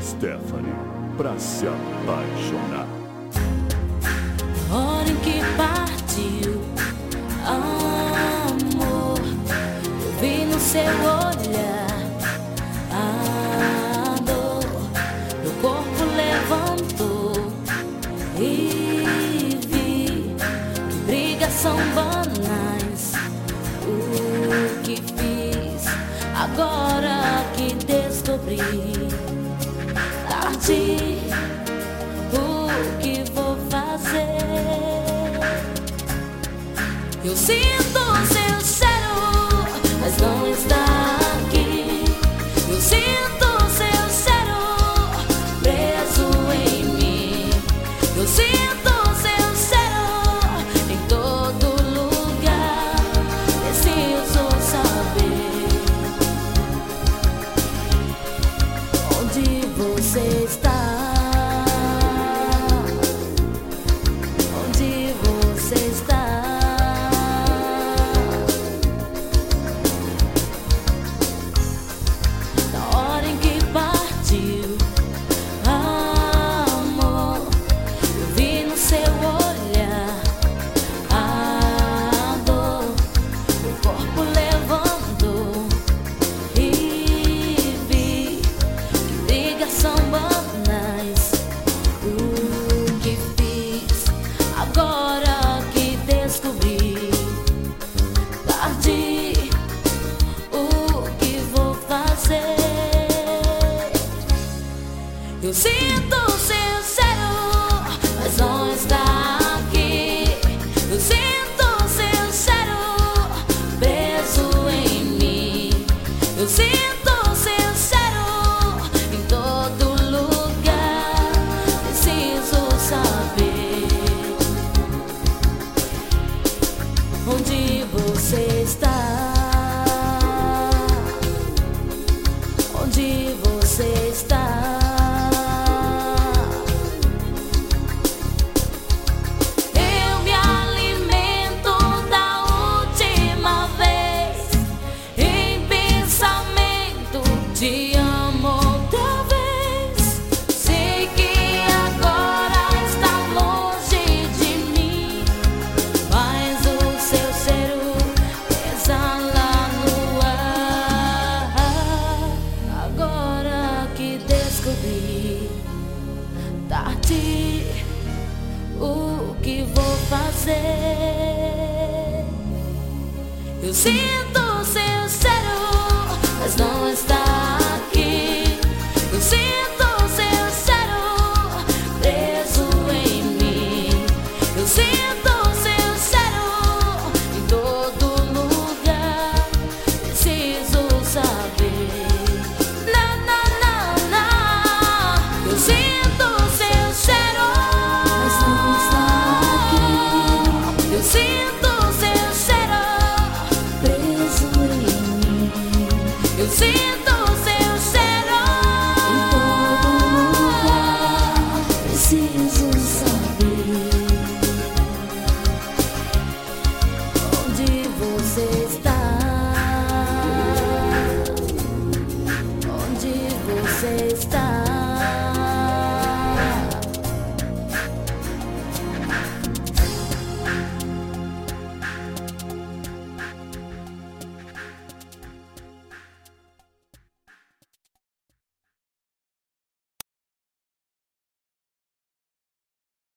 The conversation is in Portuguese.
Stephanie, pra se apaixonar. Hora em que partiu, amor, eu vi no seu olhar a dor, meu corpo levantou e vi que brigas são banais. O que fiz agora que descobri O que vou fazer? Eu sinto sinto o seu cheiro, mas não está aqui. Eu sinto o seu cheiro preso em mim. Eu sinto o seu cheiro em todo lugar. Preciso saber onde você Eu sinto seu mas não está. Preciso saber.